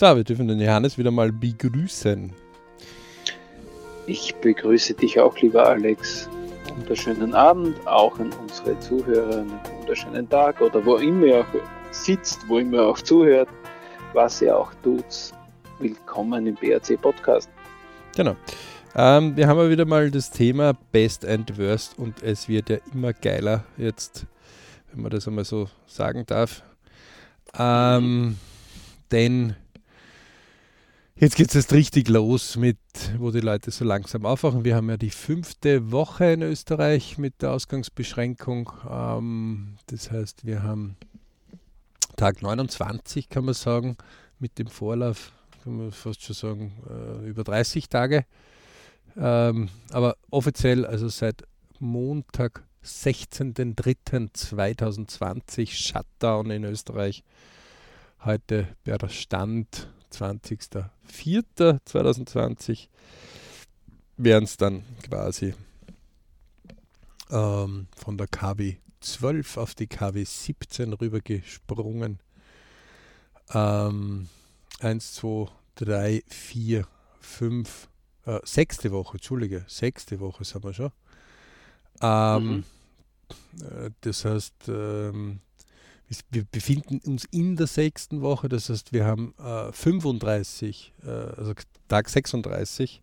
So, wir dürfen den Johannes wieder mal begrüßen. Ich begrüße dich auch, lieber Alex. Wunderschönen Abend, auch an unsere Zuhörer, einen wunderschönen Tag oder wo immer ihr auch sitzt, wo immer ihr auch zuhört, was ihr auch tut. Willkommen im BRC Podcast. Genau. Ähm, wir haben ja wieder mal das Thema Best and Worst und es wird ja immer geiler jetzt, wenn man das einmal so sagen darf. Ähm, denn jetzt geht es erst richtig los mit, wo die Leute so langsam aufwachen. Wir haben ja die fünfte Woche in Österreich mit der Ausgangsbeschränkung. Ähm, das heißt, wir haben Tag 29, kann man sagen, mit dem Vorlauf, kann man fast schon sagen, äh, über 30 Tage. Ähm, aber offiziell, also seit Montag, 16.03.2020, Shutdown in Österreich. Heute wäre der Stand 20.04.2020. Wären es dann quasi ähm, von der KW 12 auf die KW 17 rübergesprungen. Ähm, 1, 2, 3, 4, 5, äh, sechste Woche, Entschuldige, sechste Woche sind wir schon. Ähm, mhm. äh, das heißt, ähm, wir befinden uns in der sechsten Woche, das heißt, wir haben äh, 35, äh, also Tag 36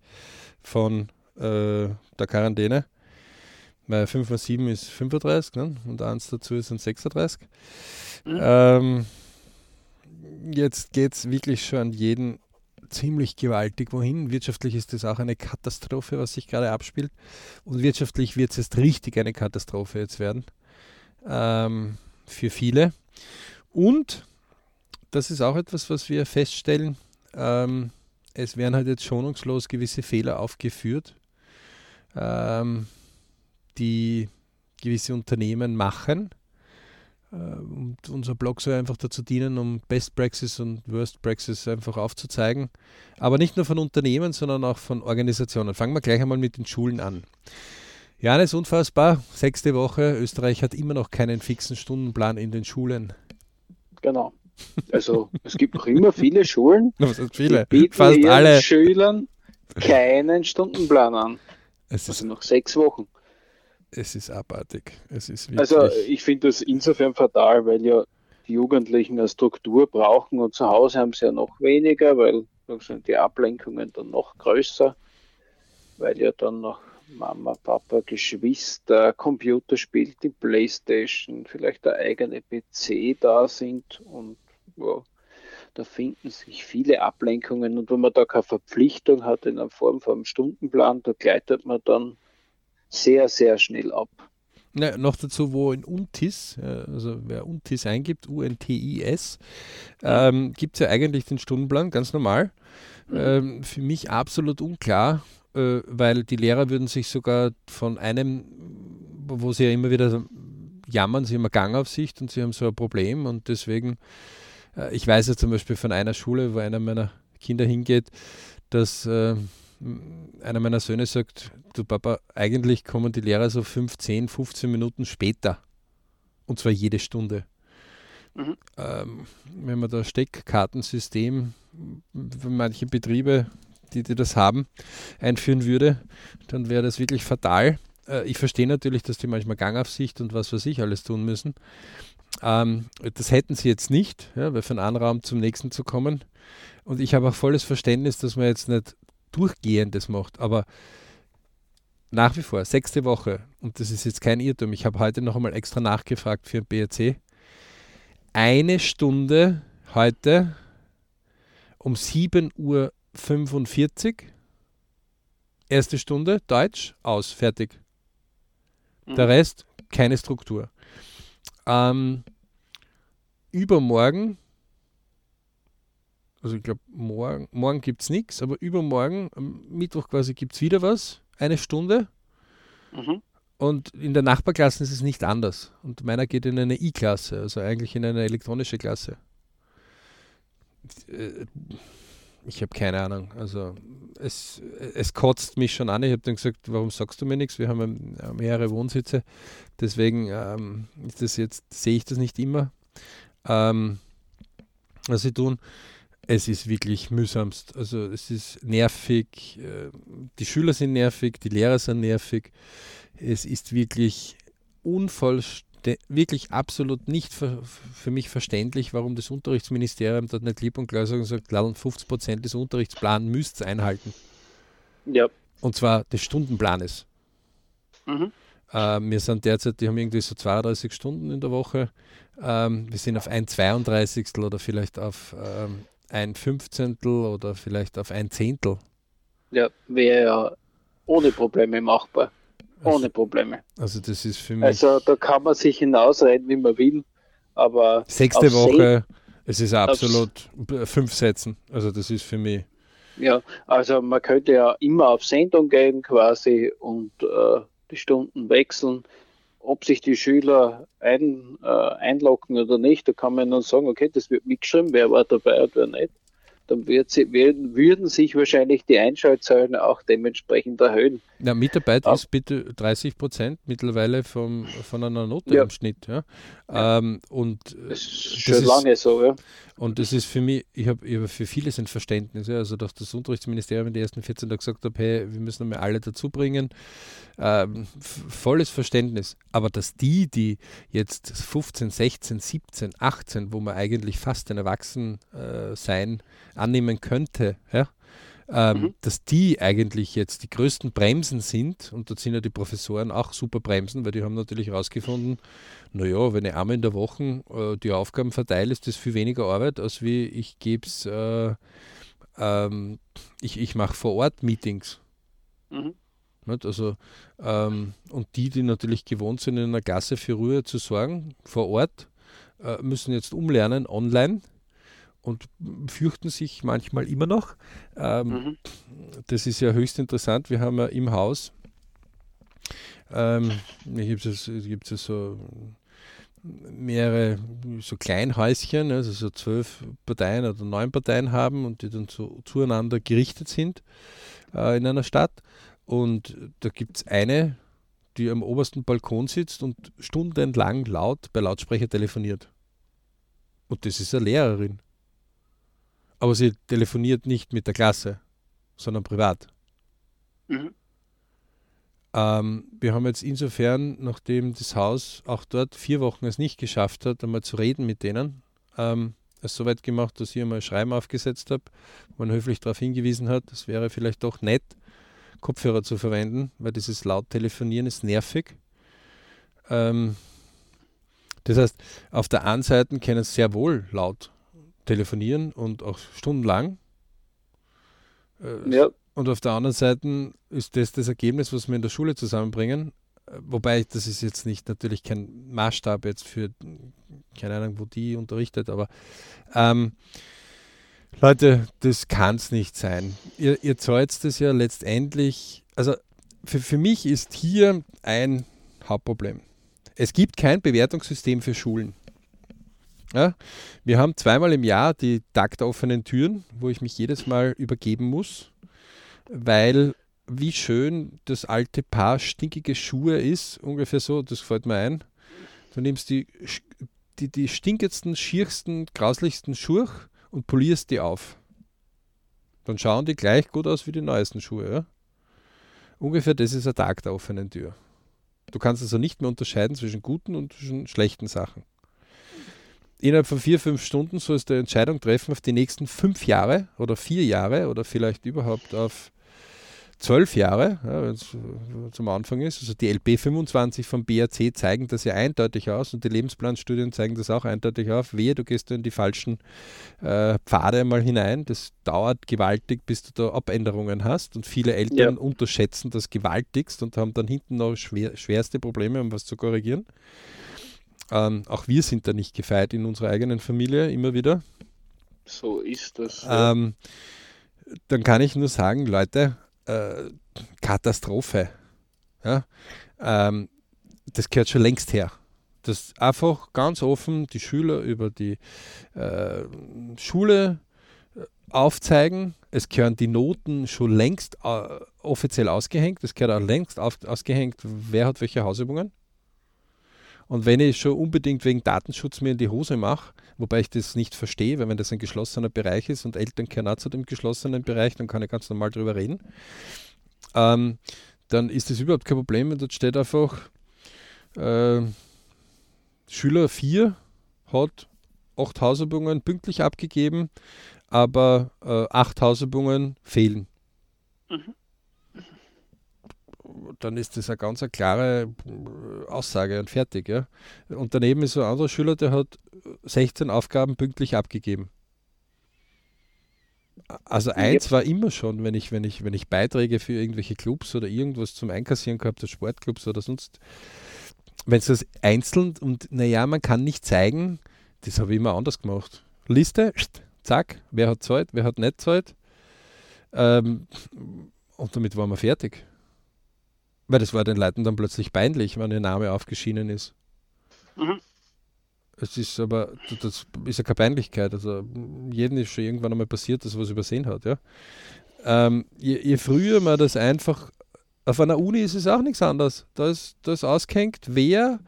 von äh, der Quarantäne. Weil 5 mal 7 ist 35 ne? und 1 dazu ist dann 36. Mhm. Ähm, jetzt geht es wirklich schon an jeden ziemlich gewaltig wohin. Wirtschaftlich ist das auch eine Katastrophe, was sich gerade abspielt. Und wirtschaftlich wird es jetzt richtig eine Katastrophe jetzt werden. Ähm, für viele. Und das ist auch etwas, was wir feststellen. Ähm, es werden halt jetzt schonungslos gewisse Fehler aufgeführt, ähm, die gewisse Unternehmen machen äh, und unser Blog soll einfach dazu dienen, um Best Praxis und Worst Praxis einfach aufzuzeigen. Aber nicht nur von Unternehmen, sondern auch von Organisationen. Fangen wir gleich einmal mit den Schulen an. Ja, das ist unfassbar. Sechste Woche. Österreich hat immer noch keinen fixen Stundenplan in den Schulen. Genau. Also es gibt noch immer viele Schulen, viele? die bieten Fast ihren alle. Schülern keinen Stundenplan an. Es also noch sechs Wochen es ist abartig. Es ist also ich finde das insofern fatal, weil ja die Jugendlichen eine Struktur brauchen und zu Hause haben sie ja noch weniger, weil sind die Ablenkungen dann noch größer, weil ja dann noch Mama, Papa, Geschwister, Computer spielt, die Playstation, vielleicht der eigene PC da sind und ja, da finden sich viele Ablenkungen und wenn man da keine Verpflichtung hat in der Form von einem Stundenplan, da gleitet man dann sehr, sehr schnell ab. Ja, noch dazu, wo in UNTIS, also wer UNTIS eingibt, U-N-T-I-S, ähm, gibt es ja eigentlich den Stundenplan, ganz normal. Mhm. Ähm, für mich absolut unklar, äh, weil die Lehrer würden sich sogar von einem, wo sie ja immer wieder jammern, sie haben eine Gangaufsicht und sie haben so ein Problem und deswegen, äh, ich weiß ja zum Beispiel von einer Schule, wo einer meiner Kinder hingeht, dass äh, einer meiner Söhne sagt, du Papa, eigentlich kommen die Lehrer so 15, 15 Minuten später. Und zwar jede Stunde. Mhm. Ähm, wenn man da Steckkartensystem für manche Betriebe, die, die das haben, einführen würde, dann wäre das wirklich fatal. Äh, ich verstehe natürlich, dass die manchmal Gangaufsicht und was weiß ich alles tun müssen. Ähm, das hätten sie jetzt nicht, ja, weil von einem Raum zum nächsten zu kommen. Und ich habe auch volles Verständnis, dass man jetzt nicht Durchgehendes macht. Aber nach wie vor, sechste Woche, und das ist jetzt kein Irrtum, ich habe heute noch einmal extra nachgefragt für ein BRC. Eine Stunde heute um 7.45 Uhr. Erste Stunde, Deutsch, aus, fertig. Mhm. Der Rest, keine Struktur. Ähm, übermorgen also ich glaube, morgen, morgen gibt es nichts, aber übermorgen, am Mittwoch quasi gibt es wieder was, eine Stunde. Mhm. Und in der Nachbarklasse ist es nicht anders. Und meiner geht in eine I-Klasse, also eigentlich in eine elektronische Klasse. Äh, ich habe keine Ahnung. Also es, es kotzt mich schon an. Ich habe dann gesagt, warum sagst du mir nichts? Wir haben mehrere Wohnsitze. Deswegen ähm, ist das jetzt, sehe ich das nicht immer. Ähm, was sie tun es ist wirklich mühsamst. Also es ist nervig, äh, die Schüler sind nervig, die Lehrer sind nervig. Es ist wirklich unvollständig wirklich absolut nicht für, mich verständlich, warum das Unterrichtsministerium dort nicht lieb und klar sagt, sagt 50 Prozent des Unterrichtsplans müsst ihr einhalten. Ja. Und zwar des Stundenplanes. Mhm. Äh, wir sind derzeit, die haben irgendwie so 32 Stunden in der Woche. Ähm, wir sind auf ein 32. oder vielleicht auf ähm, ein Fünfzehntel oder vielleicht auf ein Zehntel. Ja, wäre ja ohne Probleme machbar. Ohne also, Probleme. Also das ist für mich. Also da kann man sich hinausreden, wie man will. Aber sechste Woche, es ist absolut fünf Sätzen. Also das ist für mich. Ja, also man könnte ja immer auf Sendung gehen quasi und äh, die Stunden wechseln. Ob sich die Schüler ein, äh, einloggen oder nicht, da kann man dann sagen, okay, das wird mitgeschrieben, wer war dabei und wer nicht dann wird sie, werden, würden sich wahrscheinlich die Einschaltzahlen auch dementsprechend erhöhen. Ja, Mitarbeit Ab ist bitte 30 Prozent mittlerweile vom, von einer Note ja. im Schnitt. Ja. ja. Ähm, und das ist schon das lange ist, so, ja. Und das ist für mich, ich habe hab für vieles ein Verständnis. Ja. Also, dass das Unterrichtsministerium in den ersten 14 Tagen gesagt hat, hey, wir müssen einmal alle dazu bringen. Ähm, volles Verständnis. Aber dass die, die jetzt 15, 16, 17, 18, wo man eigentlich fast ein Erwachsensein äh, annehmen könnte, ja, ähm, mhm. dass die eigentlich jetzt die größten Bremsen sind, und dort sind ja die Professoren auch super Bremsen, weil die haben natürlich herausgefunden, naja, wenn ich einmal in der Woche äh, die Aufgaben verteile, ist das viel weniger Arbeit, als wie ich gebe es, äh, ähm, ich, ich mache vor Ort Meetings. Mhm. Also, ähm, und die, die natürlich gewohnt sind, in einer Gasse für Ruhe zu sorgen, vor Ort, äh, müssen jetzt umlernen online und fürchten sich manchmal immer noch. Ähm, mhm. Das ist ja höchst interessant. Wir haben ja im Haus, ähm, gibt es, es so mehrere so Kleinhäuschen, also so zwölf Parteien oder neun Parteien haben und die dann so zueinander gerichtet sind äh, in einer Stadt. Und da gibt es eine, die am obersten Balkon sitzt und stundenlang laut bei Lautsprecher telefoniert. Und das ist eine Lehrerin. Aber sie telefoniert nicht mit der Klasse, sondern privat. Mhm. Ähm, wir haben jetzt insofern, nachdem das Haus auch dort vier Wochen es nicht geschafft hat, einmal zu reden mit denen, ähm, es so weit gemacht, dass ich einmal ein Schreiben aufgesetzt habe, wo man höflich darauf hingewiesen hat, es wäre vielleicht doch nett, Kopfhörer zu verwenden, weil dieses laut Telefonieren ist nervig. Ähm, das heißt, auf der einen Seite können es sehr wohl laut telefonieren und auch stundenlang. Äh, ja. Und auf der anderen Seite ist das das Ergebnis, was wir in der Schule zusammenbringen. Äh, wobei, das ist jetzt nicht natürlich kein Maßstab jetzt für, keine Ahnung, wo die unterrichtet, aber ähm, Leute, das kann es nicht sein. Ihr, ihr zahlt das ja letztendlich, also für, für mich ist hier ein Hauptproblem. Es gibt kein Bewertungssystem für Schulen. Ja, wir haben zweimal im Jahr die taktoffenen Türen, wo ich mich jedes Mal übergeben muss, weil wie schön das alte Paar stinkige Schuhe ist, ungefähr so, das fällt mir ein. Du nimmst die, die, die stinkendsten, schiersten, grauslichsten Schuhe und polierst die auf. Dann schauen die gleich gut aus wie die neuesten Schuhe. Ja? Ungefähr das ist ein Tag der offenen Tür. Du kannst also nicht mehr unterscheiden zwischen guten und zwischen schlechten Sachen innerhalb von vier, fünf Stunden sollst du eine Entscheidung treffen auf die nächsten fünf Jahre oder vier Jahre oder vielleicht überhaupt auf zwölf Jahre, ja, wenn es zum Anfang ist. Also die LP 25 vom BAC zeigen das ja eindeutig aus und die Lebensplanstudien zeigen das auch eindeutig auf. Wehe, du gehst in die falschen äh, Pfade mal hinein. Das dauert gewaltig, bis du da Abänderungen hast und viele Eltern ja. unterschätzen das gewaltigst und haben dann hinten noch schwer, schwerste Probleme, um was zu korrigieren. Ähm, auch wir sind da nicht gefeit in unserer eigenen Familie immer wieder. So ist das. Ja. Ähm, dann kann ich nur sagen, Leute, äh, Katastrophe. Ja? Ähm, das gehört schon längst her. Das einfach ganz offen die Schüler über die äh, Schule äh, aufzeigen. Es gehören die Noten schon längst äh, offiziell ausgehängt. Es gehört auch längst auf, ausgehängt, wer hat welche Hausübungen. Und wenn ich schon unbedingt wegen Datenschutz mir in die Hose mache, wobei ich das nicht verstehe, weil wenn das ein geschlossener Bereich ist und Eltern kehren auch zu dem geschlossenen Bereich, dann kann ich ganz normal drüber reden, ähm, dann ist das überhaupt kein Problem. Und dort steht einfach, äh, Schüler 4 hat acht Hausübungen pünktlich abgegeben, aber äh, acht Hausübungen fehlen. Mhm. Dann ist das eine ganz eine klare äh, Aussage und fertig. Ja? Und daneben ist so ein anderer Schüler, der hat 16 Aufgaben pünktlich abgegeben. Also eins war immer schon, wenn ich, wenn ich, wenn ich Beiträge für irgendwelche Clubs oder irgendwas zum Einkassieren gehabt habe, Sportclubs oder sonst, wenn es das einzeln und naja, man kann nicht zeigen, das habe ich immer anders gemacht. Liste, zack, wer hat Zeit, wer hat nicht Zeit. Ähm, und damit waren wir fertig. Weil das war den Leuten dann plötzlich peinlich, wenn ihr Name aufgeschienen ist. Mhm. Es ist aber, das ist ja keine Peinlichkeit. Also jedem ist schon irgendwann einmal passiert, dass er was übersehen hat. Ja? Ähm, je, je, früher man das einfach, auf einer Uni ist es auch nichts anderes. Da ist, da ist ausgehängt, wer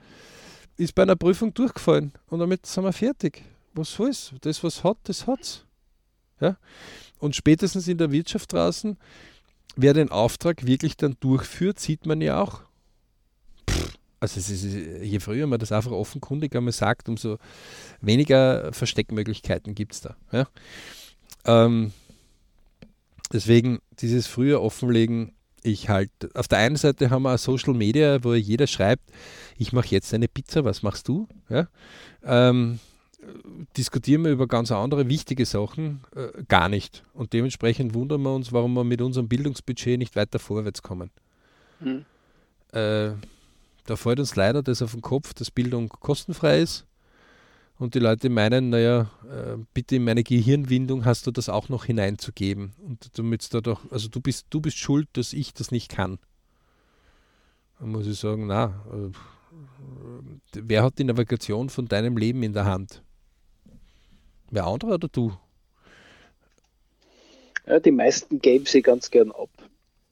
ist bei einer Prüfung durchgefallen und damit sind wir fertig. Was soll's? Das, was hat, das hat's. Ja? Und spätestens in der Wirtschaft draußen, wer den Auftrag wirklich dann durchführt, sieht man ja auch. also ist, je früher man das einfach offenkundig einmal sagt, umso weniger Versteckmöglichkeiten gibt es da. Ja? Ähm, deswegen dieses frühe Offenlegen ich halt, auf der einen Seite haben wir Social Media, wo jeder schreibt, ich mache jetzt eine Pizza, was machst du? Ja? Ähm, diskutieren wir über ganz andere wichtige Sachen äh, gar nicht. Und dementsprechend wundern wir uns, warum wir mit unserem Bildungsbudget nicht weiter vorwärts kommen. Hm. Äh, da fällt uns leider das auf den Kopf, dass Bildung kostenfrei ist und die Leute meinen, naja, äh, bitte in meine Gehirnwindung hast du das auch noch hineinzugeben. Und damit da doch, also du bist, du bist schuld, dass ich das nicht kann. Dann muss ich sagen, na, äh, wer hat die Navigation von deinem Leben in der Hand? Wer andere oder du? Ja, die meisten geben sie ganz gern ab.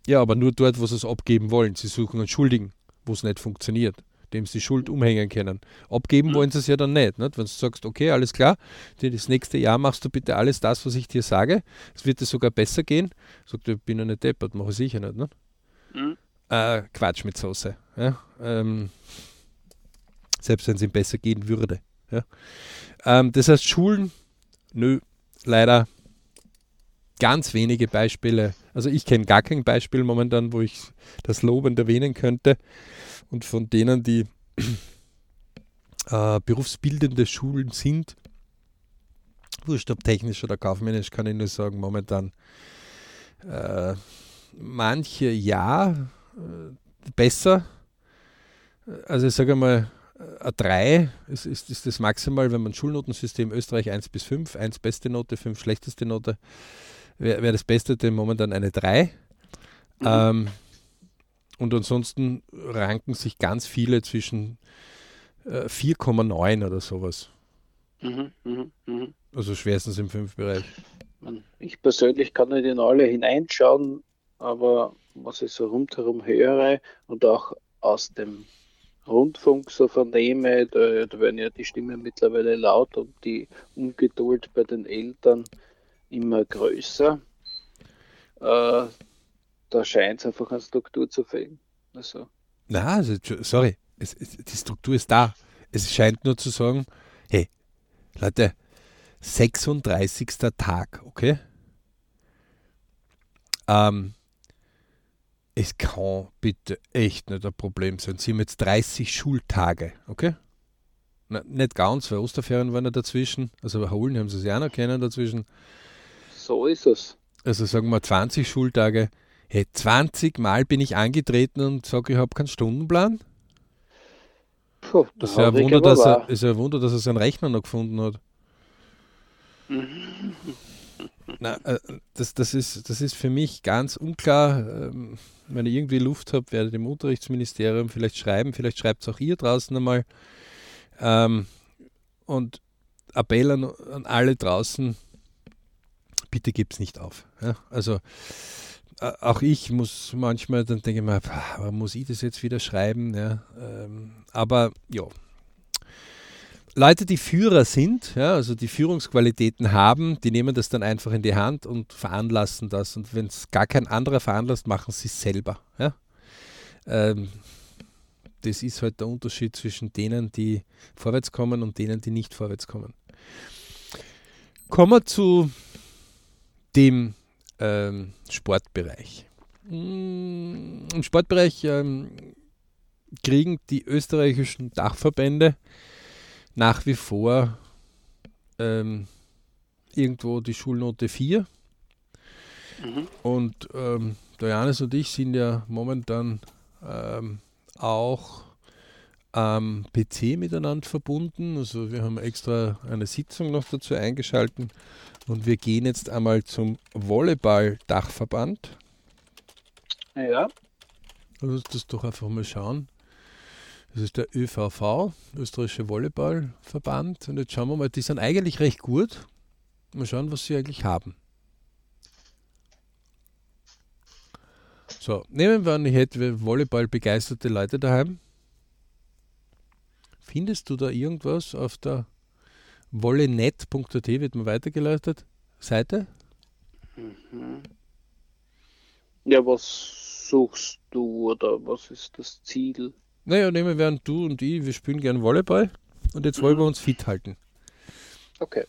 Ja, aber nur dort, wo sie es abgeben wollen. Sie suchen einen Schuldigen, wo es nicht funktioniert dem sie die Schuld umhängen können. Abgeben mhm. wollen sie es ja dann nicht. nicht? Wenn du sagst, okay, alles klar, das nächste Jahr machst du bitte alles das, was ich dir sage, es wird dir sogar besser gehen, sagt ich bin ja nicht deppert, mache ich sicher nicht. nicht? Mhm. Äh, Quatsch mit Soße. Ja? Ähm, selbst wenn es ihm besser gehen würde. Ja? Ähm, das heißt, Schulen, nö, leider ganz wenige Beispiele. Also ich kenne gar kein Beispiel momentan, wo ich das lobend erwähnen könnte. Und von denen, die äh, berufsbildende Schulen sind, wurscht ob technisch oder kaufmännisch, kann ich nur sagen, momentan äh, manche ja äh, besser. Also ich sage mal, ein 3 ist, ist, ist, das maximal, wenn man Schulnotensystem Österreich 1 bis 5, 1 beste Note, 5 schlechteste Note, wäre wär das Beste denn momentan eine 3. Mhm. Ähm, und ansonsten ranken sich ganz viele zwischen äh, 4,9 oder sowas. Mhm, mh, mh. Also schwerstens im 5-Bereich. Ich persönlich kann nicht in alle hineinschauen, aber was ich so rundherum höre und auch aus dem Rundfunk so vernehme, da, da werden ja die Stimmen mittlerweile laut und die Ungeduld bei den Eltern immer größer. Äh, da scheint es einfach an Struktur zu fehlen. Also. Na, also, sorry, es, es, die Struktur ist da. Es scheint nur zu sagen, hey, Leute, 36. Tag, okay? Ähm, es kann bitte echt nicht ein Problem sein. Sie haben jetzt 30 Schultage, okay? Na, nicht ganz, weil Osterferien waren ja dazwischen. Also holen haben sie sich auch noch kennen dazwischen. So ist es. Also sagen wir 20 Schultage. Hey, 20 Mal bin ich angetreten und sage, ich habe keinen Stundenplan. Puh, das ist ja, ein Wunder, dass er, ist ja ein Wunder, dass er seinen Rechner noch gefunden hat. Na, äh, das, das, ist, das ist für mich ganz unklar. Ähm, wenn ich irgendwie Luft habe, werde ich dem Unterrichtsministerium vielleicht schreiben. Vielleicht schreibt es auch ihr draußen einmal. Ähm, und Appell an, an alle draußen, bitte gibt es nicht auf. Ja? Also äh, auch ich muss manchmal, dann denke ich mir, muss ich das jetzt wieder schreiben? Ja, ähm, aber ja, Leute, die Führer sind, ja, also die Führungsqualitäten haben, die nehmen das dann einfach in die Hand und veranlassen das. Und wenn es gar kein anderer veranlasst, machen sie es selber. Ja. Ähm, das ist halt der Unterschied zwischen denen, die vorwärts kommen und denen, die nicht vorwärts kommen. Kommen wir zu dem ähm, Sportbereich. Mm, Im Sportbereich ähm, kriegen die österreichischen Dachverbände nach wie vor ähm, irgendwo die Schulnote 4. Mhm. Und ähm, Janis und ich sind ja momentan ähm, auch am PC miteinander verbunden. Also wir haben extra eine Sitzung noch dazu eingeschalten und wir gehen jetzt einmal zum Volleyball-Dachverband. Ja. Lass das doch einfach mal schauen. Das ist der ÖVV, Österreichische Volleyballverband. Und jetzt schauen wir mal, die sind eigentlich recht gut. Mal schauen, was sie eigentlich haben. So, nehmen wir an, ich hätte Volleyball begeisterte Leute daheim. Findest du da irgendwas auf der wollenet.at, wird mir weitergeleitet, Seite? Mhm. Ja, was suchst du oder was ist das Ziel? Naja, nehmen wir an, du und ich, wir spielen gerne Volleyball und jetzt mhm. wollen wir uns fit halten. Okay.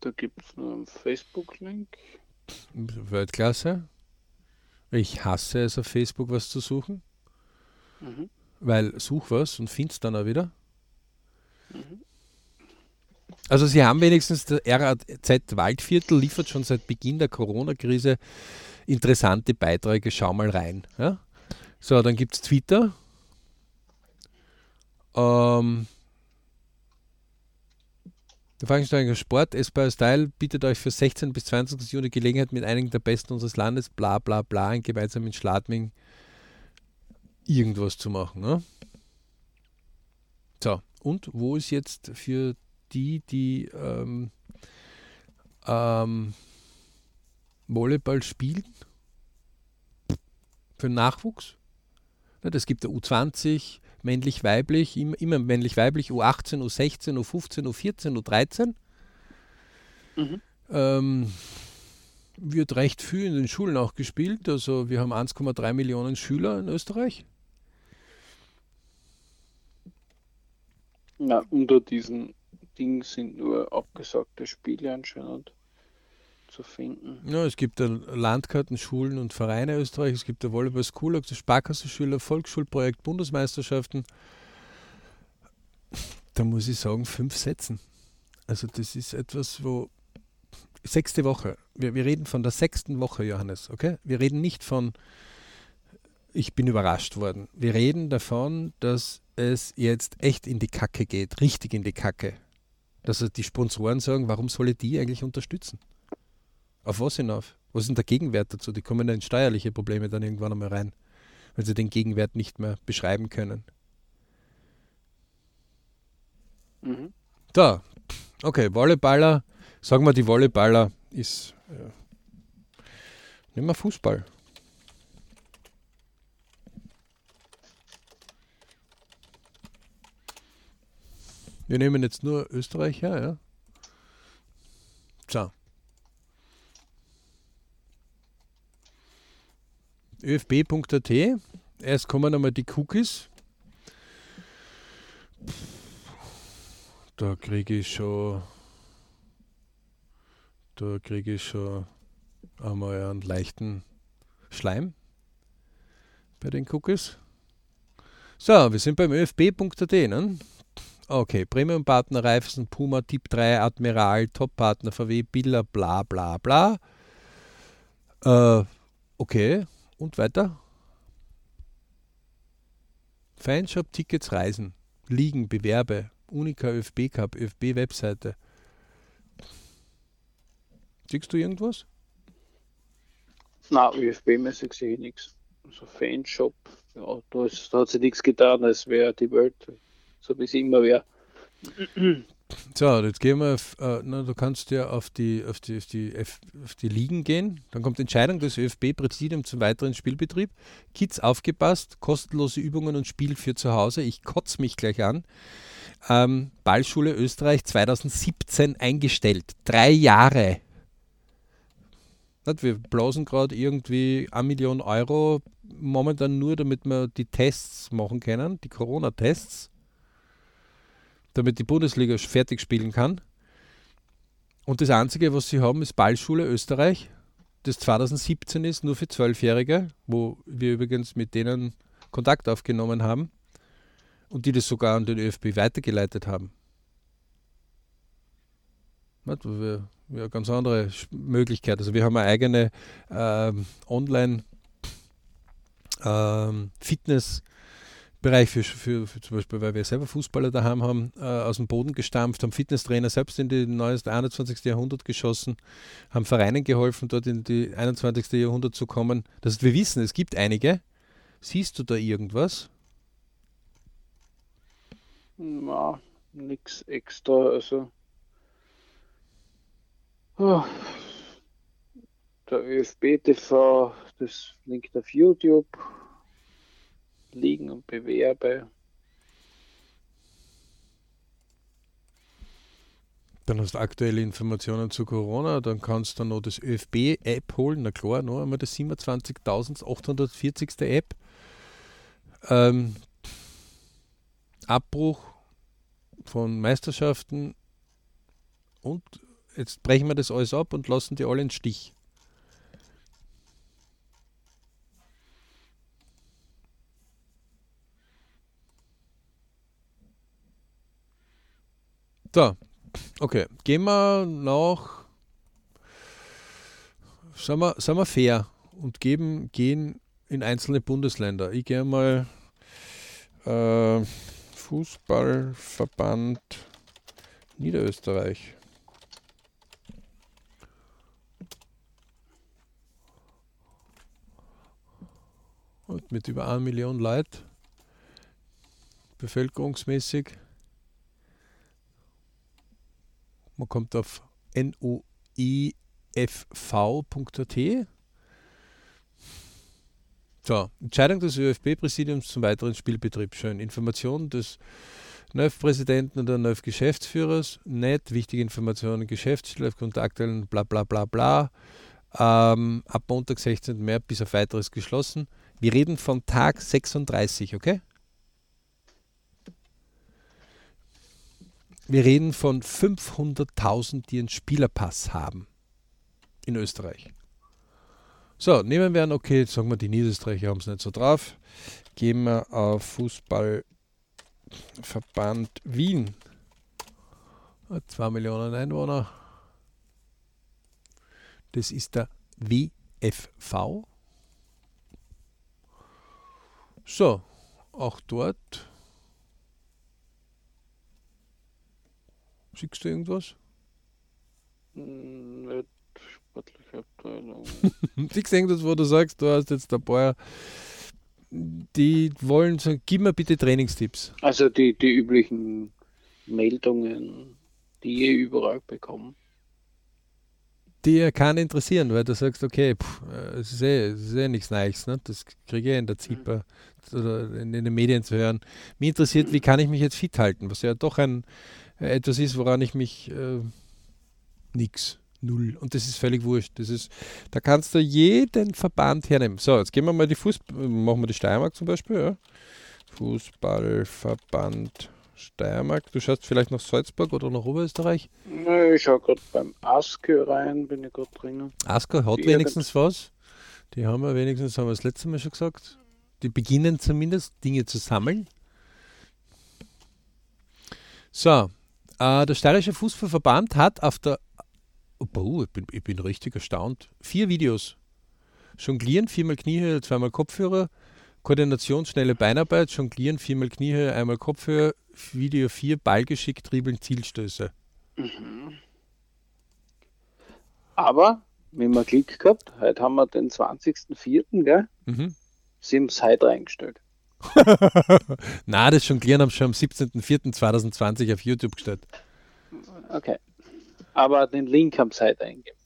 Da gibt es nur einen Facebook-Link. Weltklasse. Ich hasse es auf Facebook was zu suchen. Mhm. Weil such was und findest dann auch wieder. Mhm. Also sie haben wenigstens der RAZ Waldviertel liefert schon seit Beginn der Corona-Krise interessante Beiträge. Schau mal rein. Ja? So, dann gibt es Twitter. Ähm, der Veranstaltung Sport, Aspire Style bietet euch für 16 bis 20. Juni Gelegenheit, mit einigen der Besten unseres Landes, bla bla bla, gemeinsam in Schladming irgendwas zu machen. Ne? So, und wo ist jetzt für die, die ähm, ähm, Volleyball spielen? Für Nachwuchs? Ja, das gibt der U20, männlich-weiblich, immer, immer männlich-weiblich, U18, U16, U15, U14, U13. Mhm. Ähm, wird recht viel in den Schulen auch gespielt. Also wir haben 1,3 Millionen Schüler in Österreich. Na, unter diesen Dingen sind nur abgesagte Spiele anscheinend zu finden. Ja, es gibt Landkarten, Schulen und Vereine Österreich, es gibt der Volleyball School, das Sparkassenschüler, Volksschulprojekt, Bundesmeisterschaften. Da muss ich sagen, fünf Sätzen. Also das ist etwas, wo sechste Woche. Wir, wir reden von der sechsten Woche, Johannes, okay? Wir reden nicht von ich bin überrascht worden. Wir reden davon, dass es jetzt echt in die Kacke geht, richtig in die Kacke. Dass die Sponsoren sagen, warum soll ich die eigentlich unterstützen? Auf was hinauf? Was ist denn der Gegenwert dazu? Die kommen in steuerliche Probleme dann irgendwann einmal rein, wenn sie den Gegenwert nicht mehr beschreiben können. Mhm. Da, okay, Volleyballer, sagen wir, die Volleyballer ist. Ja. Nehmen wir Fußball. Wir nehmen jetzt nur Österreich her, ja? So. ÖFB.at. Erst kommen einmal die Cookies. Da kriege ich schon. Da kriege ich schon einmal einen leichten Schleim bei den Cookies. So, wir sind beim ÖFB.at, ne? Okay, Premium-Partner Reifeisen, Puma, Typ 3, Admiral, Top-Partner VW, Billa, bla bla bla. Äh, okay, und weiter? Fanshop, Tickets, Reisen, Liegen, Bewerbe, Unica, ÖFB Cup, ÖFB Webseite. Siehst du irgendwas? Na, ÖFB-mäßig sehe ich nichts. Also Fanshop, ja, da, ist, da hat sich nichts getan, als wäre die Welt so wie es immer wäre. So, jetzt gehen wir, auf, äh, na, du kannst ja auf die, auf, die, auf, die, auf die Ligen gehen. Dann kommt Entscheidung des ÖFB-Präsidium zum weiteren Spielbetrieb. Kids aufgepasst, kostenlose Übungen und Spiel für zu Hause. Ich kotze mich gleich an. Ähm, Ballschule Österreich 2017 eingestellt. Drei Jahre. Wir blasen gerade irgendwie eine Million Euro momentan nur, damit wir die Tests machen können, die Corona-Tests damit die Bundesliga fertig spielen kann. Und das Einzige, was sie haben, ist Ballschule Österreich, das 2017 ist, nur für Zwölfjährige, wo wir übrigens mit denen Kontakt aufgenommen haben und die das sogar an den ÖFB weitergeleitet haben. Wir, wir eine ganz andere Möglichkeit. Also wir haben eine eigene ähm, Online ähm, Fitness Bereich für, für, für, zum Beispiel, weil wir selber Fußballer daheim haben, äh, aus dem Boden gestampft, haben Fitnesstrainer selbst in neueste 21. Jahrhundert geschossen, haben Vereinen geholfen, dort in die 21. Jahrhundert zu kommen. Das heißt, wir wissen, es gibt einige. Siehst du da irgendwas? Na, nichts extra. Also oh. der ÖFB TV, das liegt auf YouTube liegen und bewerbe. Dann hast du aktuelle Informationen zu Corona, dann kannst du noch das ÖFB-App holen, na klar, noch einmal das 27.840. App. Ähm, Abbruch von Meisterschaften und jetzt brechen wir das alles ab und lassen die alle in Stich. So, okay. Gehen wir nach. Sagen wir, sagen wir fair und geben, gehen in einzelne Bundesländer. Ich gehe mal äh, Fußballverband Niederösterreich. Und mit über 1 Million Leuten, bevölkerungsmäßig. Man kommt auf noifv.at. So, Entscheidung des ÖFB-Präsidiums zum weiteren Spielbetrieb. Schön. Informationen des NÖF-Präsidenten oder NÖF-Geschäftsführers. Nett. Wichtige Informationen. Geschäftsstelle, Kontaktstellen, bla bla bla bla. Ähm, ab Montag, 16. März bis auf weiteres geschlossen. Wir reden von Tag 36, okay? Wir reden von 500.000, die einen Spielerpass haben in Österreich. So, nehmen wir an, okay, jetzt sagen wir, die Niederösterreicher haben es nicht so drauf. Gehen wir auf Fußballverband Wien. 2 Millionen Einwohner. Das ist der WFV. So, auch dort Siehst du irgendwas? Hm, nicht sportliche Abteilung. Siehst du irgendwas, wo du sagst, du hast jetzt ein paar, die wollen sagen, gib mir bitte Trainingstipps. Also die, die üblichen Meldungen, die ihr überall bekommt. Die ja keinen interessieren, weil du sagst, okay, pff, äh, es, ist eh, es ist eh nichts Neues, ne? das kriege ich in der ZIPA mhm. oder in, in, den Medien zu hören. Mich interessiert, wie kann ich mich jetzt fit halten, was ja doch ein, etwas ist, woran ich mich äh, nix, null. Und das ist völlig wurscht. Das ist, da kannst du jeden Verband hernehmen. So, jetzt gehen wir mal die Fußball, machen wir die Steiermark zum Beispiel, ja. Fußballverband Steiermark. Du schaust vielleicht nach Salzburg oder nach Oberösterreich? Nö, ich schaue gerade beim Aske rein, bin ich gerade drinnen. Aske hat die wenigstens was. Die haben wir wenigstens, haben wir das letzte Mal schon gesagt. Die beginnen zumindest Dinge zu sammeln. So, äh, der Steirische Fußballverband hat auf der. Oh, ich, bin, ich bin richtig erstaunt. Vier Videos. Jonglieren, viermal Kniehöhe, zweimal Kopfhörer. Koordination, schnelle Beinarbeit, Jonglieren, viermal Kniehöhe, einmal Kopfhörer. Video 4, Ballgeschick, Dribbeln, Zielstöße. Mhm. Aber, wenn wir Glück gehabt, heute haben wir den 20.04., gell? Mhm. Sie haben es heute reingestellt. Na, das Jonglieren haben sie schon am 17.04.2020 auf YouTube gestellt. Okay. Aber den Link haben sie heute eingegeben.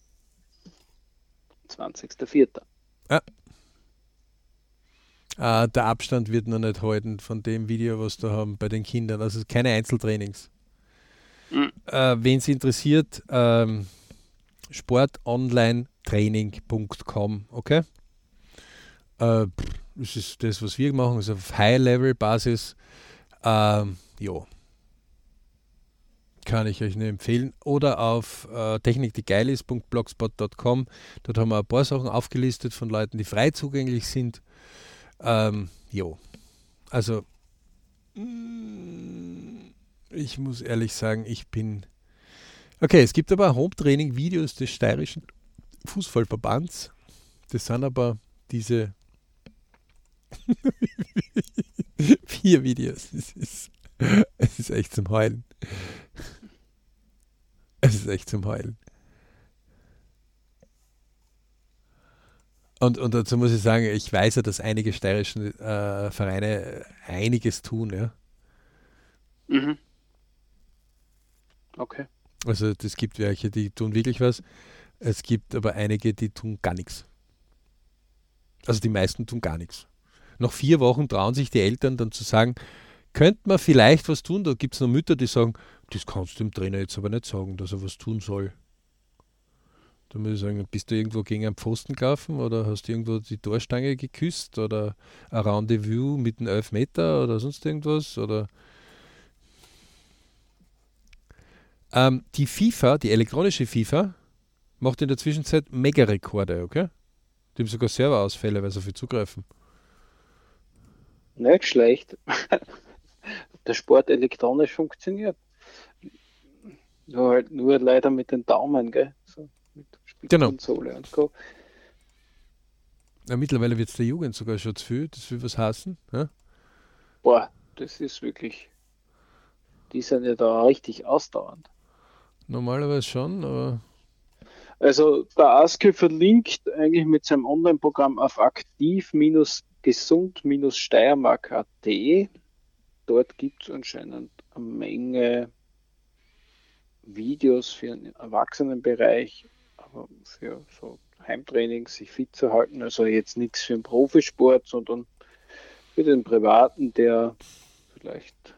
20.04. Ja. Äh, der Abstand wird noch nicht halten von dem Video, was da haben bei den Kindern. Also keine Einzeltrainings. Mhm. Äh, Wen es interessiert, ähm, sportonlinetraining.com, okay? Äh, das ist das, was wir machen, also auf High-Level-Basis. Ähm, ja. Kann ich euch nur empfehlen. Oder auf äh, technikdiegeil.blogspot.com. Dort haben wir ein paar Sachen aufgelistet von Leuten, die frei zugänglich sind. Ähm, jo. Also, mm, ich muss ehrlich sagen, ich bin. Okay, es gibt aber Home-Training-Videos des steirischen Fußballverbands. Das sind aber diese vier Videos. Es ist, es ist echt zum Heulen. Es ist echt zum Heulen. Und, und dazu muss ich sagen, ich weiß ja, dass einige steirische äh, Vereine einiges tun, ja. Mhm. Okay. Also es gibt welche, die tun wirklich was. Es gibt aber einige, die tun gar nichts. Also die meisten tun gar nichts. Nach vier Wochen trauen sich die Eltern dann zu sagen, könnte man vielleicht was tun? Da gibt es noch Mütter, die sagen, das kannst du dem Trainer jetzt aber nicht sagen, dass er was tun soll. Da muss ich sagen, bist du irgendwo gegen einen Pfosten gelaufen oder hast du irgendwo die Torstange geküsst oder ein Rendezvous mit einem Elfmeter oder sonst irgendwas? Oder ähm, die FIFA, die elektronische FIFA, macht in der Zwischenzeit Mega-Rekorde, okay? Die haben sogar Serverausfälle, weil sie viel zugreifen. Nicht schlecht. der Sport elektronisch funktioniert. Nur halt nur leider mit den Daumen, gell? So. Spielkonsole genau. und Co. Ja, mittlerweile wird es der Jugend sogar schon zu viel, das will was hassen. Ja? Boah, das ist wirklich. Die sind ja da richtig ausdauernd. Normalerweise schon, aber. Also der Aske verlinkt eigentlich mit seinem Online-Programm auf aktiv-gesund-steiermark.at. Dort gibt es anscheinend eine Menge Videos für den Erwachsenenbereich für so Heimtraining, sich fit zu halten. Also jetzt nichts für den Profisport, sondern für den Privaten, der vielleicht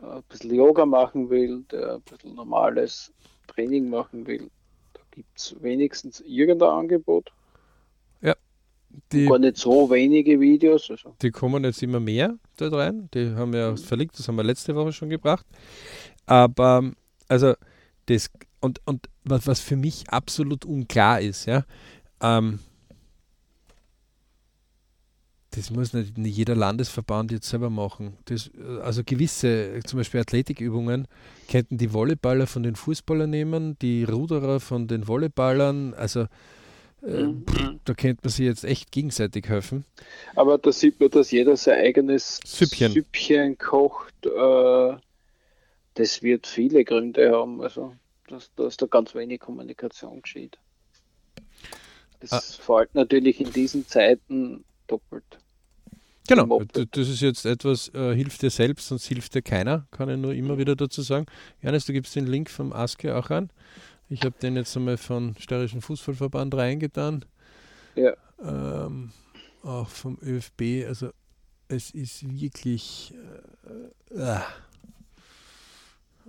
äh, ein bisschen Yoga machen will, der ein bisschen normales Training machen will. Da gibt es wenigstens irgendein Angebot. Die, gar nicht so wenige Videos. Also. Die kommen jetzt immer mehr dort rein. Die haben wir ja mhm. verlinkt, das haben wir letzte Woche schon gebracht. Aber also das und, und was, was für mich absolut unklar ist, ja, ähm, das muss nicht, jeder Landesverband jetzt selber machen. Das, also gewisse, zum Beispiel Athletikübungen, könnten die Volleyballer von den Fußballern nehmen, die Ruderer von den Volleyballern, also mhm. da könnte man sich jetzt echt gegenseitig helfen. Aber da sieht man, dass jeder sein eigenes Süppchen, Süppchen kocht. Äh, das wird viele Gründe haben. Also dass, dass da ganz wenig Kommunikation geschieht. Das ah. fällt natürlich in diesen Zeiten doppelt. Genau, das ist jetzt etwas, äh, hilft dir selbst, sonst hilft dir keiner, kann ich nur immer wieder dazu sagen. Janis, du gibst den Link vom Aske auch an. Ich habe den jetzt einmal von Steirischen Fußballverband reingetan. Ja. Ähm, auch vom ÖFB. Also es ist wirklich äh, äh,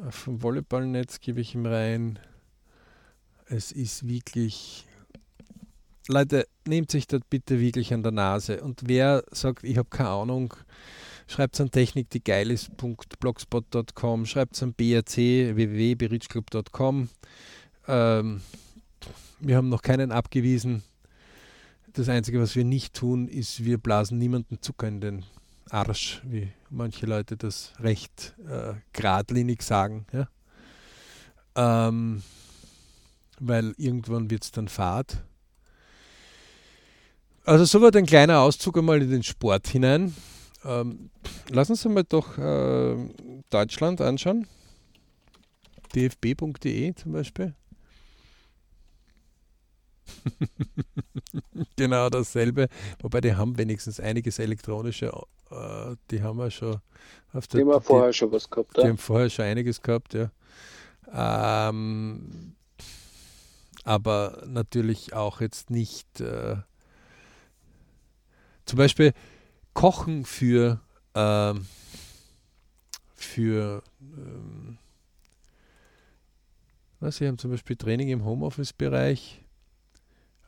vom Volleyballnetz gebe ich ihm rein. Es ist wirklich. Leute, nehmt sich das bitte wirklich an der Nase. Und wer sagt, ich habe keine Ahnung, schreibt es an technik, die geil ist.blogspot.com, schreibt es an brc, www.berichclub.com. Ähm, wir haben noch keinen abgewiesen. Das Einzige, was wir nicht tun, ist, wir blasen niemanden Zucker in den Arsch, wie manche Leute das recht äh, geradlinig sagen. Ja? Ähm, weil irgendwann wird es dann Fahrt. Also so wird ein kleiner Auszug einmal in den Sport hinein. Ähm, lassen Sie mal doch äh, Deutschland anschauen. dfb.de zum Beispiel. genau dasselbe, wobei die haben wenigstens einiges elektronische äh, die haben wir schon auf der. Die haben vorher schon was gehabt, Die ja. haben vorher schon einiges gehabt, ja. Ähm, aber natürlich auch jetzt nicht äh, zum Beispiel Kochen für ähm, für ähm, was, Sie haben zum Beispiel Training im Homeoffice-Bereich,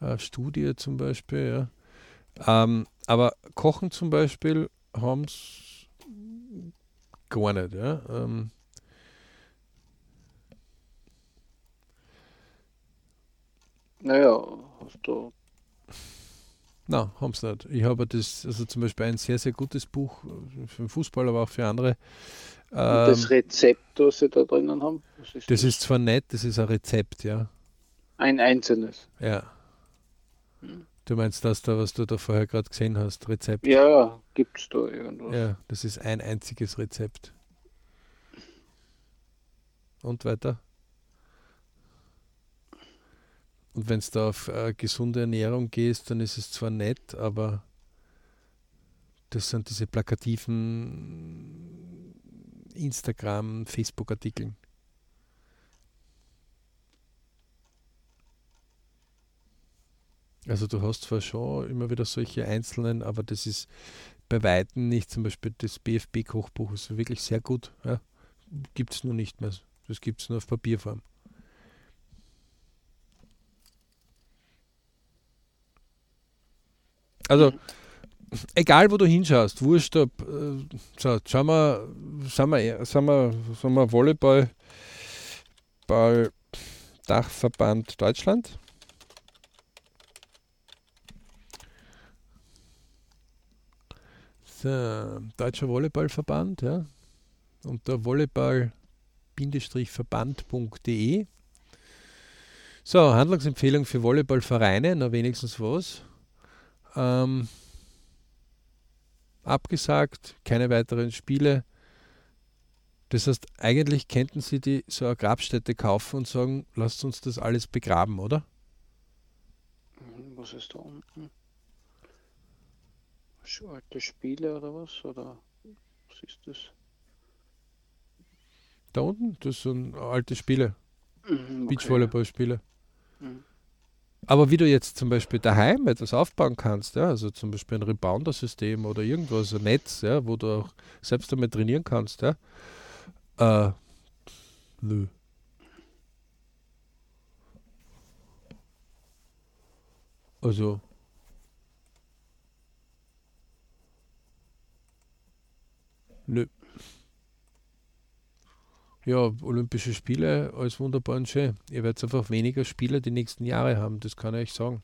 äh, Studie zum Beispiel, ja. Ähm, aber Kochen zum Beispiel haben es gar nicht, ja. Ähm, naja, hast du. Nein, haben sie nicht. Ich habe das, also zum Beispiel ein sehr, sehr gutes Buch für den Fußball, aber auch für andere. Ähm, das Rezept, was Sie da drinnen haben? Ist das, das, ist zwar nett, das ist ein Rezept, ja. Ein einzelnes. Ja. Du meinst das da, was du da vorher gerade gesehen hast, Rezept? Ja, gibt es da irgendwas. Ja, das ist ein einziges Rezept. Und weiter? Und wenn es da auf äh, gesunde Ernährung gehst, dann ist es zwar nett, aber das sind diese plakativen Instagram, Facebook-Artikeln. Also du hast zwar schon immer wieder solche einzelnen, aber das ist bei Weitem nicht. Zum Beispiel das BFB-Kochbuch ist wirklich sehr gut. Ja. Gibt es nur nicht mehr. Das gibt es nur auf Papierform. Also, egal wo du hinschaust, wurscht ob, äh, so, schauen wir, sagen wir, sagen wir, sagen wir Volleyball, Ball, Dachverband Deutschland. So, Deutscher Volleyballverband, ja. Unter volleyball-verband.de. So, Handlungsempfehlung für Volleyballvereine, na wenigstens was. Ähm, abgesagt, keine weiteren Spiele. Das heißt, eigentlich könnten sie die so eine Grabstätte kaufen und sagen, lasst uns das alles begraben, oder? Was ist da unten? Alte Spiele oder was? Oder was ist das? Da unten? Das sind alte Spiele. Mhm, okay. Beachvolleyball-Spiele. Mhm. Aber wie du jetzt zum Beispiel daheim etwas aufbauen kannst, ja, also zum Beispiel ein Rebounder-System oder irgendwas, ein Netz, ja, wo du auch selbst damit trainieren kannst, ja, äh, nö. Also, nö ja, Olympische Spiele, alles wunderbar und schön. Ihr werdet einfach weniger Spiele die nächsten Jahre haben, das kann ich euch sagen.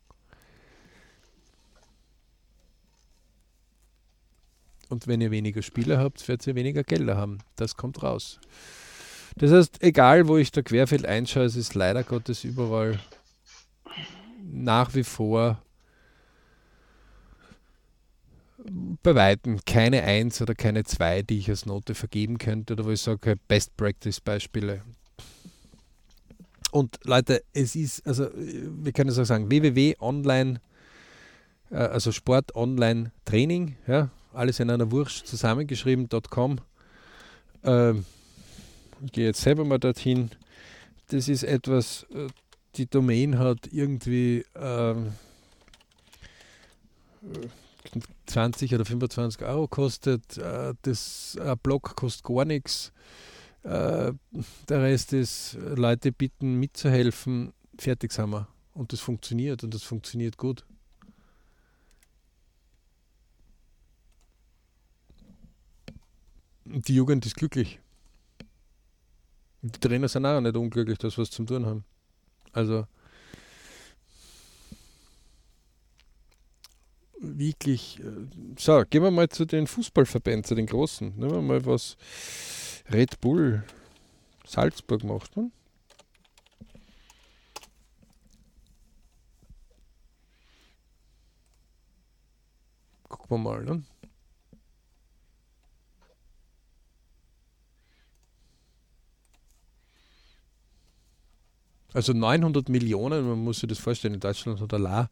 Und wenn ihr weniger Spiele habt, werdet ihr weniger Gelder haben. Das kommt raus. Das heißt, egal wo ich da querfeld einschaue, es ist leider Gottes überall nach wie vor bei Weitem keine Eins oder keine Zwei, die ich als Note vergeben könnte oder wo ich sage, Best Practice Beispiele. Und Leute, es ist, also wir können es auch sagen, www.online, äh, also Sport Online Training, ja, alles in einer Wurst zusammengeschrieben.com. Ähm, ich gehe jetzt selber mal dorthin. Das ist etwas, äh, die Domain hat irgendwie ähm, 20 oder 25 Euro kostet. Äh, das ein Blog kostet gar nichts. Äh, der Rest ist, Leute bitten mitzuhelfen. Fertig sind wir. Und das funktioniert und das funktioniert gut. Die Jugend ist glücklich. Die Trainer sind auch nicht unglücklich, dass wir was zu tun haben. Also wirklich. Äh, so, gehen wir mal zu den Fußballverbänden, zu den großen. Nehmen wir mal, was Red Bull Salzburg macht. Ne? Gucken wir mal. Ne? Also 900 Millionen, man muss sich das vorstellen, in Deutschland hat Allah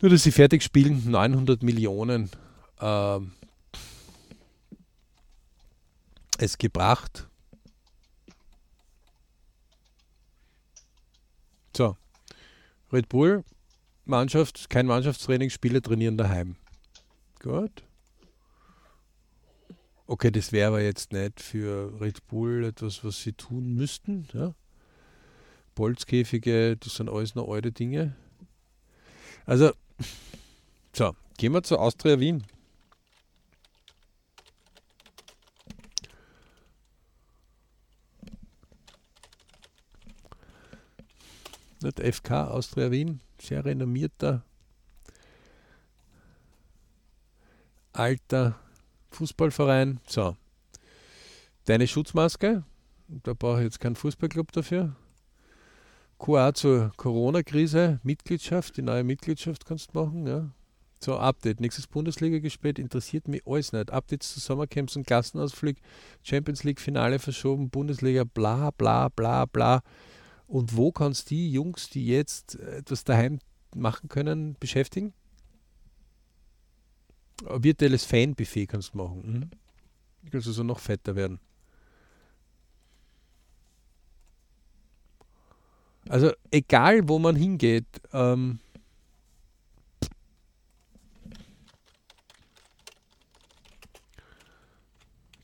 nur, dass sie fertig spielen, 900 Millionen äh, es gebracht. So. Red Bull, Mannschaft, kein Mannschaftstraining, Spieler trainieren daheim. Gut. Okay, das wäre aber jetzt nicht für Red Bull etwas, was sie tun müssten. Ja? Bolzkäfige, das sind alles noch alte Dinge. Also, so, gehen wir zu Austria Wien. Nicht FK Austria Wien, sehr renommierter, alter Fußballverein. So, deine Schutzmaske, da brauche ich jetzt keinen Fußballclub dafür. QA zur Corona-Krise, Mitgliedschaft, die neue Mitgliedschaft kannst du machen, ja. So, Update. Nächstes Bundesliga gespielt, interessiert mich alles nicht. Updates zu Sommercamps und Klassenausflug, Champions League Finale verschoben, Bundesliga, bla bla bla bla. Und wo kannst die Jungs, die jetzt etwas daheim machen können, beschäftigen? Virtuelles Fanbuffet kannst du machen. Mhm. Du kannst also noch fetter werden. Also egal, wo man hingeht, ähm,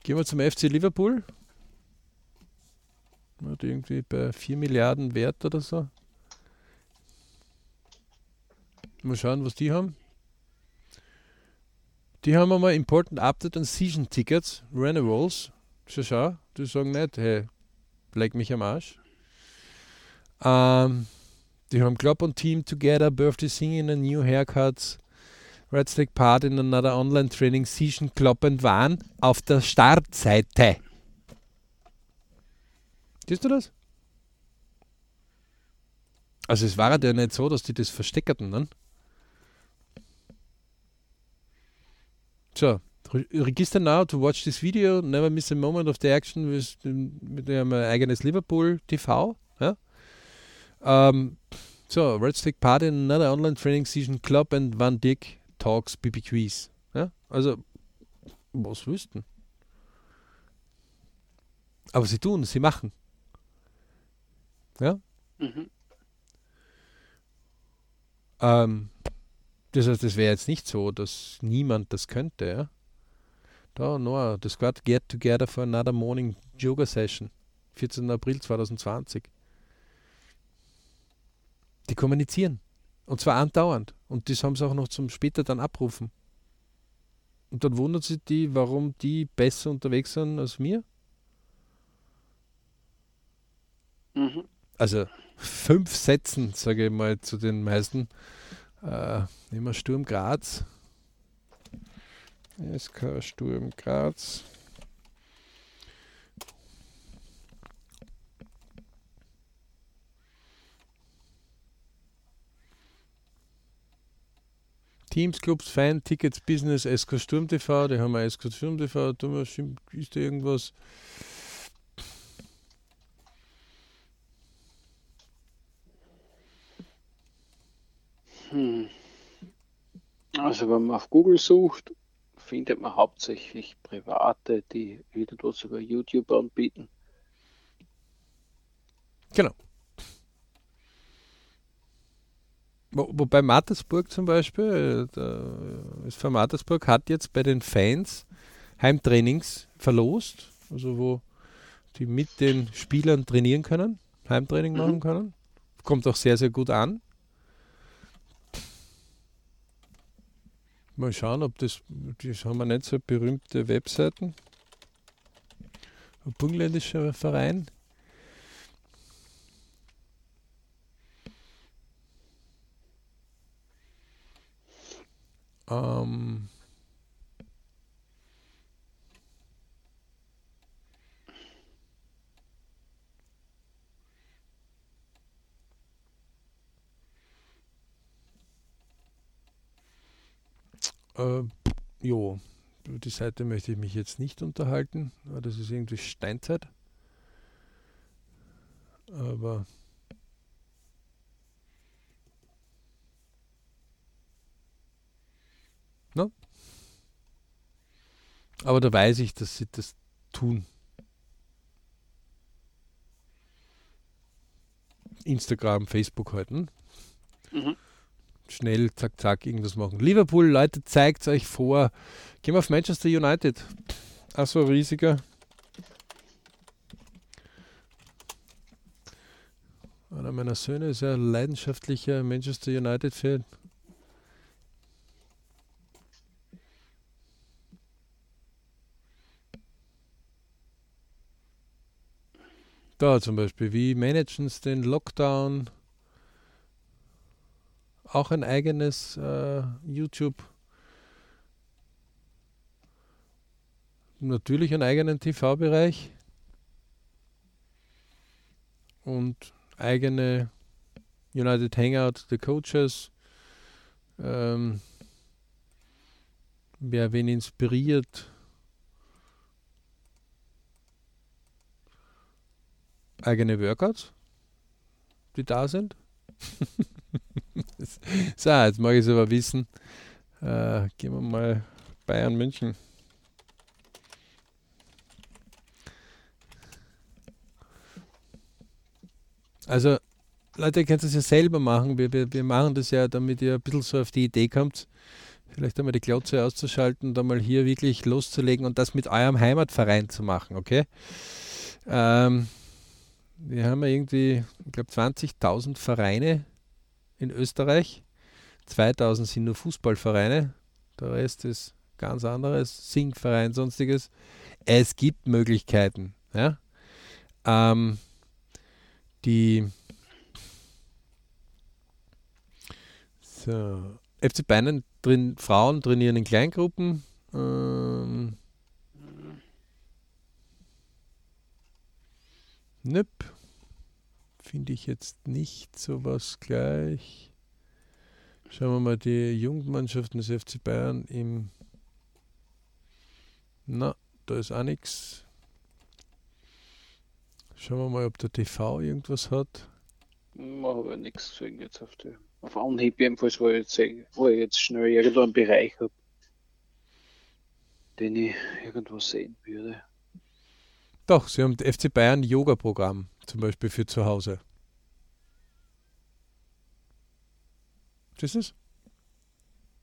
gehen wir zum FC Liverpool. Hat irgendwie bei 4 Milliarden Wert oder so. Mal schauen, was die haben. Die haben einmal Important Update an Season Tickets, Renewals. Schau, schau, die sagen nicht, hey, leg mich am Arsch. Ähm, die haben Club und Team Together, Birthday Singing and New Haircuts, Red Stick Part in another Online Training Session Club and waren auf der Startseite. Siehst du das? Also es war ja nicht so, dass die das versteckerten, ne? So, Register now to watch this video, never miss a moment of the action with, mit dem eigenes Liverpool TV. Um, so, Red Stick Party, another online training season, Club and Van Dick Talks, BB Quiz. Ja? Also, was wüssten? Aber sie tun, sie machen. Ja? Mhm. Ähm, das heißt, es wäre jetzt nicht so, dass niemand das könnte. Ja? Da, Noah, the squad get together for another morning yoga session. 14. April 2020. Die kommunizieren. Und zwar andauernd. Und das haben sie auch noch zum später dann abrufen. Und dann wundert sich die, warum die besser unterwegs sind als mir. Mhm. Also fünf Sätzen, sage ich mal, zu den meisten. Äh, nehmen wir Sturm Graz. SK Sturm Graz. Teams, Clubs, Fan, Tickets, Business, SK Sturm TV, da haben wir SK Sturm TV, ist da irgendwas. Hm. Also wenn man auf Google sucht, findet man hauptsächlich Private, die wieder dort sogar YouTube anbieten. Genau. Wo, wobei Mattersburg zum Beispiel, das von Mattersburg hat jetzt bei den Fans Heimtrainings verlost, also wo die mit den Spielern trainieren können, Heimtraining machen mhm. können. Kommt auch sehr, sehr gut an. Mal schauen, ob das, das haben wir nicht so berühmte Webseiten. Ein burgenländischer Verein. Ähm, Äh, jo, über die Seite möchte ich mich jetzt nicht unterhalten, weil das ist irgendwie Steinzeit. Aber No? Aber da weiß ich, dass sie das tun. Instagram, Facebook halten. Mhm. Schnell, zack, zack, irgendwas machen. Liverpool, Leute, zeigt euch vor. Gehen wir auf Manchester United. Achso, riesiger. Einer meiner Söhne ist ein leidenschaftlicher Manchester United-Fan. Da zum Beispiel, wie managen sie den Lockdown? Auch ein eigenes äh, YouTube. Natürlich einen eigenen TV-Bereich. Und eigene United Hangout, The Coaches. Ähm, wer wen inspiriert, eigene Workouts, die da sind. so, jetzt mag ich es aber wissen. Äh, gehen wir mal Bayern München. Also, Leute, ihr könnt das ja selber machen. Wir, wir, wir machen das ja, damit ihr ein bisschen so auf die Idee kommt, vielleicht einmal die Glotze auszuschalten und einmal hier wirklich loszulegen und das mit eurem Heimatverein zu machen, okay? Ähm, wir haben ja irgendwie, ich glaube, 20.000 Vereine in Österreich. 2000 sind nur Fußballvereine. Der Rest ist ganz anderes, Singverein, sonstiges. Es gibt Möglichkeiten. Ja? Ähm, die so, FC Bayern drin, Frauen trainieren in Kleingruppen. Ähm, Nöp. Finde ich jetzt nicht so was gleich. Schauen wir mal die Jugendmannschaften des FC Bayern im. Na, da ist auch nichts. Schauen wir mal, ob der TV irgendwas hat. Ich habe nichts gesehen jetzt auf, die, auf Anhieb, jedenfalls, wo ich jetzt, wo ich jetzt schnell irgendwo einen Bereich habe, den ich irgendwo sehen würde. Doch, sie haben das FC Bayern Yoga-Programm, zum Beispiel für zu Hause. Das ist es?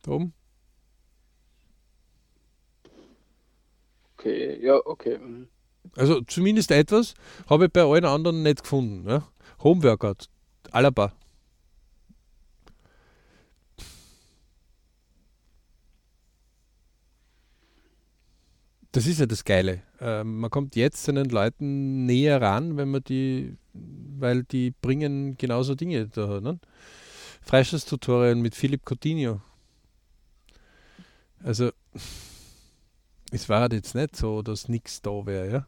Da oben? Okay, ja, okay. Mhm. Also zumindest etwas habe ich bei allen anderen nicht gefunden. Ja? Homeworkout, Alaba. Das ist ja das Geile. Äh, man kommt jetzt seinen Leuten näher ran, wenn man die, weil die bringen genauso Dinge da. Ne? Freistoßtutorial mit Philipp Coutinho. Also, es war halt jetzt nicht so, dass nichts da wäre, ja.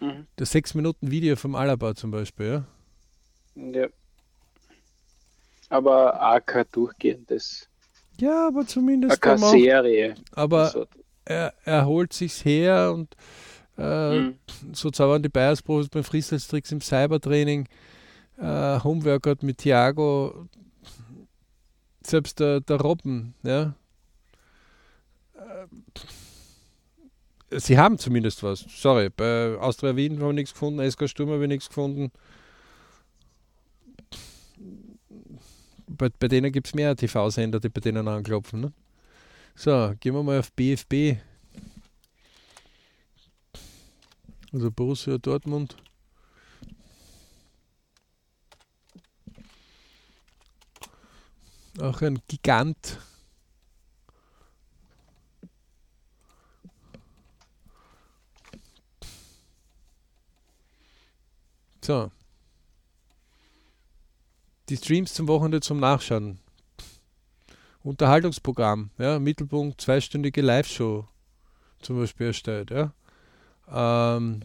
Mhm. Das 6 Minuten Video vom Alaba zum Beispiel, ja. Ja. Aber auch kein durchgehendes. Ja, aber zumindest. Keine Serie. Aber er, er holt sich's her und äh, mhm. so zaubern die Bayers-Profis beim Freestyle-Tricks im Cybertraining. Äh, Homeworkout mit Thiago, selbst der, der Robben, ja. Äh, sie haben zumindest was. Sorry, bei Austria Wien haben wir nichts gefunden, SK Sturm habe ich nichts gefunden. Bei, bei denen gibt es mehr TV-Sender, die bei denen anklopfen. Ne? So, gehen wir mal auf BFB. Also Borussia Dortmund. Auch ein Gigant. So. Die Streams zum Wochenende zum Nachschauen. Unterhaltungsprogramm, ja, Mittelpunkt, zweistündige Live-Show zum Beispiel erstellt. Ja. Ähm,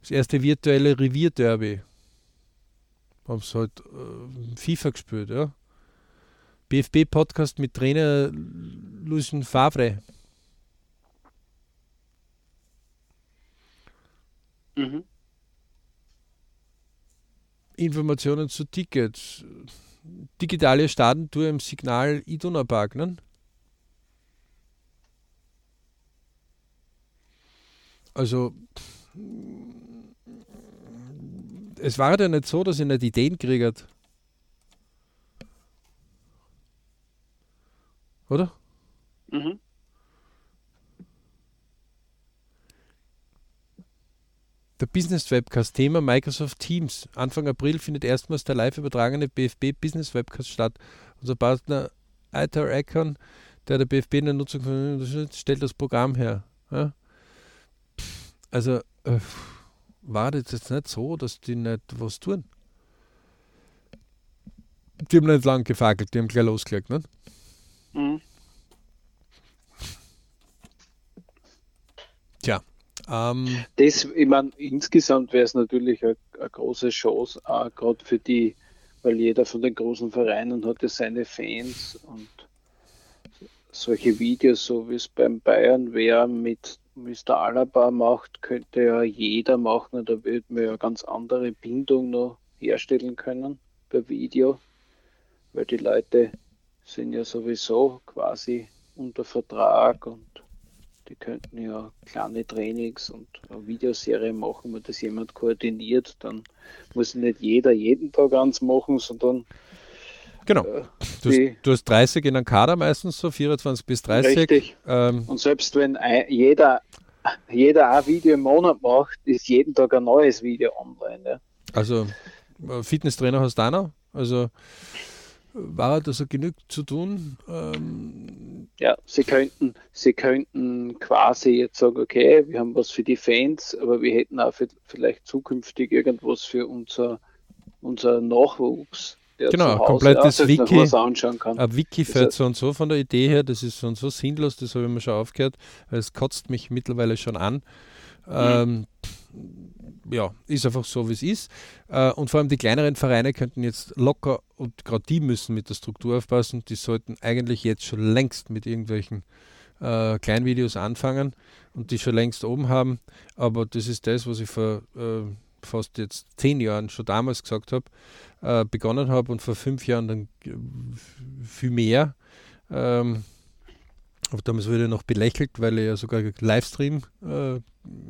das erste virtuelle Revierderby. Haben sie halt äh, FIFA gespielt, ja. BFB-Podcast mit Trainer Lucien Favre. Mhm. Informationen zu Tickets digitale Staatentour im Signal Iduna Park, ne? Also es war ja nicht so, dass ich nicht Ideen kriegt. Oder? Mhm. Der Business Webcast, Thema Microsoft Teams. Anfang April findet erstmals der live übertragene BFB Business Webcast statt. Unser Partner ITAR Icon, der der BFB in der Nutzung stellt das Programm her. Ja? Also äh, war das jetzt nicht so, dass die nicht was tun. Die haben nicht lang gefackelt, die haben gleich losgelegt, ne? Mhm. Tja. Ähm, das, ich meine, insgesamt wäre es natürlich eine, große Chance, auch gerade für die, weil jeder von den großen Vereinen hat ja seine Fans und solche Videos, so wie es beim Bayern wäre, mit Mr. Alaba macht, könnte ja jeder machen, da wird man ja ganz andere Bindung noch herstellen können per Video, weil die Leute sind ja sowieso quasi unter Vertrag und die könnten ja kleine Trainings und eine Videoserie machen, wenn das jemand koordiniert, dann muss nicht jeder jeden Tag eins machen, sondern Genau. Äh, du, hast, du, hast, 30 in einem Kader meistens so, 24 bis 30. Richtig. Ähm, und selbst wenn ein, jeder, jeder ein Video im Monat macht, ist jeden Tag ein neues Video online. Ja. Also äh, Fitnesstrainer hast du auch noch? Also war das also genug zu tun? Ähm, ja, sie könnten, sie könnten quasi jetzt sagen, okay, wir haben was für die Fans, aber wir hätten auch für, vielleicht zukünftig irgendwas für unser, unser Nachwuchs der genau, komplettes ja, Wiki, ein Wiki für so und so von der Idee her, das ist so und so sinnlos, das habe ich mir schon aufgehört, weil es kotzt mich mittlerweile schon an. Mhm. Ähm, ja, ist einfach so, wie es ist. Äh, und vor allem die kleineren Vereine könnten jetzt locker, und gerade die müssen mit der Struktur aufpassen, die sollten eigentlich jetzt schon längst mit irgendwelchen äh, Kleinvideos anfangen und die schon längst oben haben. Aber das ist das, was ich vor äh, fast jetzt zehn Jahren schon damals gesagt habe, äh, begonnen habe und vor fünf Jahren dann viel mehr. Ähm, aber damals wurde ich noch belächelt, weil ich ja sogar Livestream äh,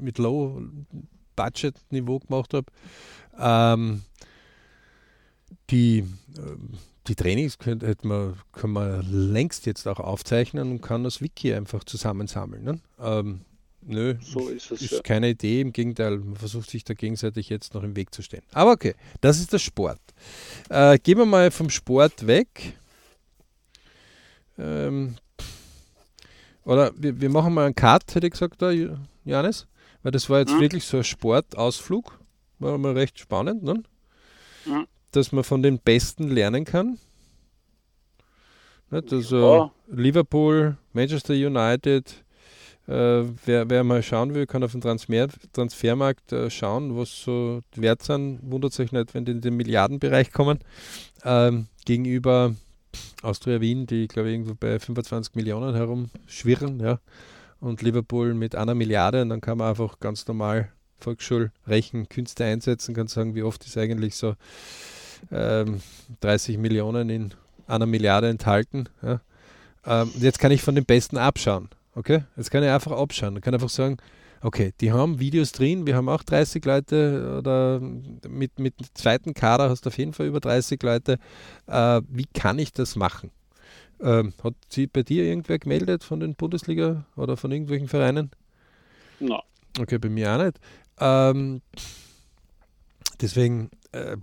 mit Low-Budget-Niveau gemacht habe. Ähm, die, äh, die Trainings könnt, man, kann man längst jetzt auch aufzeichnen und kann das Wiki einfach zusammensammeln. Ne? Ähm, Nö, so ist es. Ist ja. keine Idee, im Gegenteil, man versucht sich da gegenseitig jetzt noch im Weg zu stehen. Aber okay, das ist der Sport. Äh, gehen wir mal vom Sport weg. Ähm, oder wir, wir, machen mal einen Cut, hätte ich gesagt, da, Janis. Weil das war jetzt mhm. wirklich so ein Sportausflug. War mal recht spannend, ne? Mhm. Dass man von den Besten lernen kann. Also ja. Liverpool, Manchester United, äh, wer, wer, mal schauen will, kann auf den Transfer, Transfermarkt äh, schauen, was so wert sind. Wundert sich nicht, wenn die in den Milliardenbereich kommen. Ähm, gegenüber Austria Wien, die glaube ich irgendwo bei 25 Millionen herumschwirren, ja. Und Liverpool mit einer Milliarde und dann kann man einfach ganz normal Volksschulrechenkünste einsetzen, kann sagen, wie oft ist eigentlich so ähm, 30 Millionen in einer Milliarde enthalten. Ja. Ähm, jetzt kann ich von den Besten abschauen. Okay? Jetzt kann ich einfach abschauen. Ich kann einfach sagen, okay, die haben Videos drin, wir haben auch 30 Leute oder mit, mit zweiten Kader hast du auf jeden Fall über 30 Leute. Äh, wie kann ich das machen? Ähm, hat sie bei dir irgendwer gemeldet von den Bundesliga oder von irgendwelchen Vereinen? Nein. No. Okay, bei mir auch nicht. Ähm, deswegen, äh,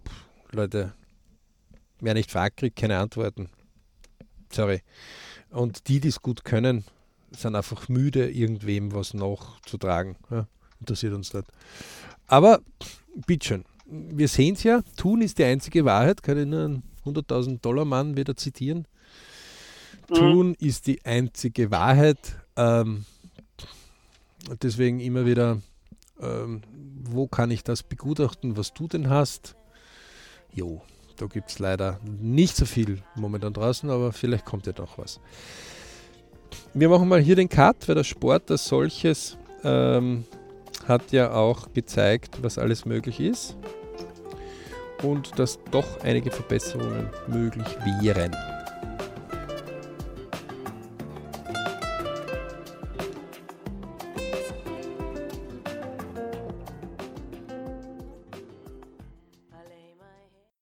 Leute, wer nicht fragt, kriegt keine Antworten. Sorry. Und die, die es gut können, sind einfach müde, irgendwem was nachzutragen. Ja, interessiert uns nicht. Aber bitteschön, wir sehen es ja, tun ist die einzige Wahrheit, kann ich nur einen 100.000 Dollar Mann wieder zitieren. Mhm. Tun ist die einzige Wahrheit. Ähm, deswegen immer wieder, ähm, wo kann ich das begutachten, was du denn hast? Jo, da gibt es leider nicht so viel momentan draußen, aber vielleicht kommt ja doch was wir machen mal hier den Cut, weil der Sport als solches ähm, hat ja auch gezeigt, was alles möglich ist und dass doch einige Verbesserungen möglich wären.